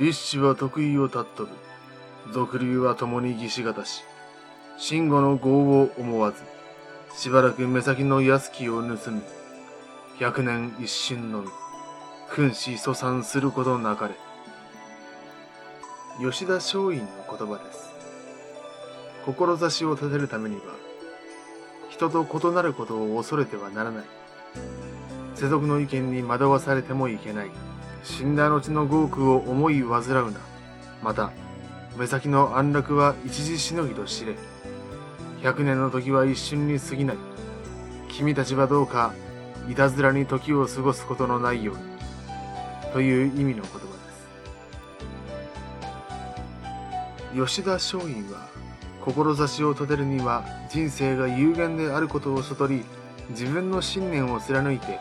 立志は得意を尊ぶ。俗流は共に義士方し。慎吾の業を思わず。しばらく目先の安きを盗む。百年一瞬のみ。君子蘇散することなかれ。吉田松陰の言葉です。志を立てるためには、人と異なることを恐れてはならない。世俗の意見に惑わされてもいけない。死んだ後の豪苦を思い煩うな。また、目先の安楽は一時しのぎと知れ。百年の時は一瞬に過ぎない。君たちはどうか、いたずらに時を過ごすことのないように。という意味の言葉です。吉田松陰は、志を立てるには人生が有限であることを悟り、自分の信念を貫いて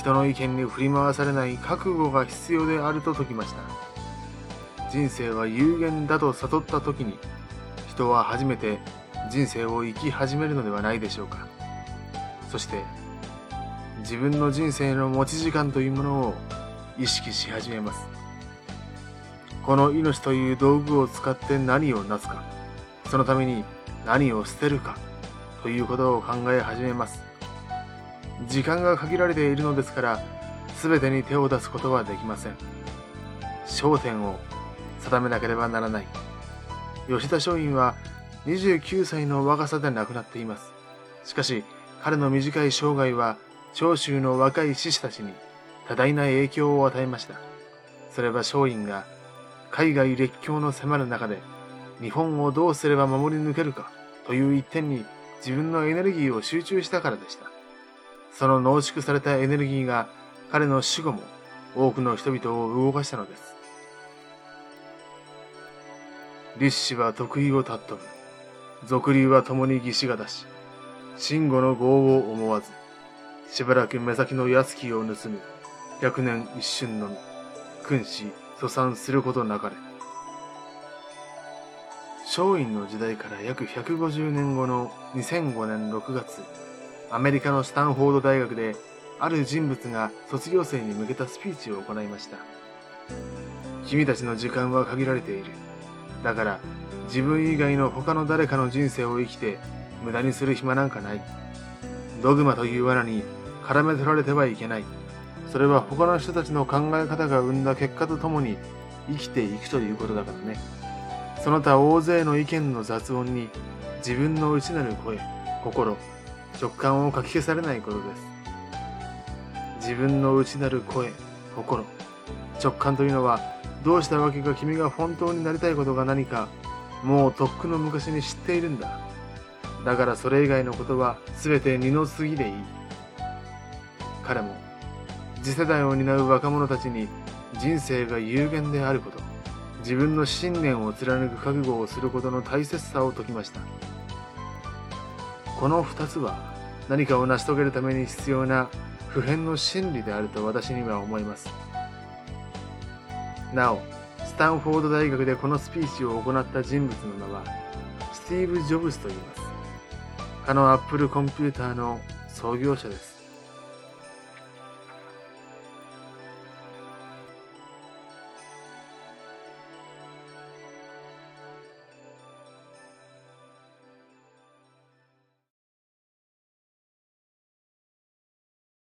人の意見に振り回されない覚悟が必要であると説きました。人生は有限だと悟った時に、人は初めて人生を生き始めるのではないでしょうか。そして、自分の人生の持ち時間というものを意識し始めます。この命という道具を使って何をなすか、そのために何を捨てるかということを考え始めます。時間が限られているのですから、全てに手を出すことはできません。焦点を定めなければならない。吉田松陰は29歳の若さで亡くなっています。しかし、彼の短い生涯は長州の若い志士たちに多大な影響を与えました。それは松陰が海外列強の迫る中で日本をどうすれば守り抜けるかという一点に自分のエネルギーを集中したからでした。その濃縮されたエネルギーが彼の死後も多くの人々を動かしたのです。立志は得意を尊ぶ。俗流は共に義士が出し、慎吾の業を思わず、しばらく目先の安きを盗む、百年一瞬のみ、君子、蘇散することなかれ。松陰の時代から約150年後の2005年6月、アメリカのスタンフォード大学である人物が卒業生に向けたスピーチを行いました。君たちの時間は限られている。だから自分以外の他の誰かの人生を生きて無駄にする暇なんかない。ドグマという罠に絡め取られてはいけない。それは他の人たちの考え方が生んだ結果とともに生きていくということだからね。その他大勢の意見の雑音に自分の内なる声、心、直感をかき消されないことです。自分の内なる声、心、直感というのは、どうしたわけか君が本当になりたいことが何か、もうとっくの昔に知っているんだ。だからそれ以外のことは全て二の次でいい。彼も、次世代を担う若者たちに人生が有限であること、自分の信念を貫く覚悟をすることの大切さを説きました。この2つは何かを成し遂げるために必要な普遍の真理であると私には思います。なお、スタンフォード大学でこのスピーチを行った人物の名は、スティーブ・ジョブズと言います。かのアップルコンピューターの創業者です。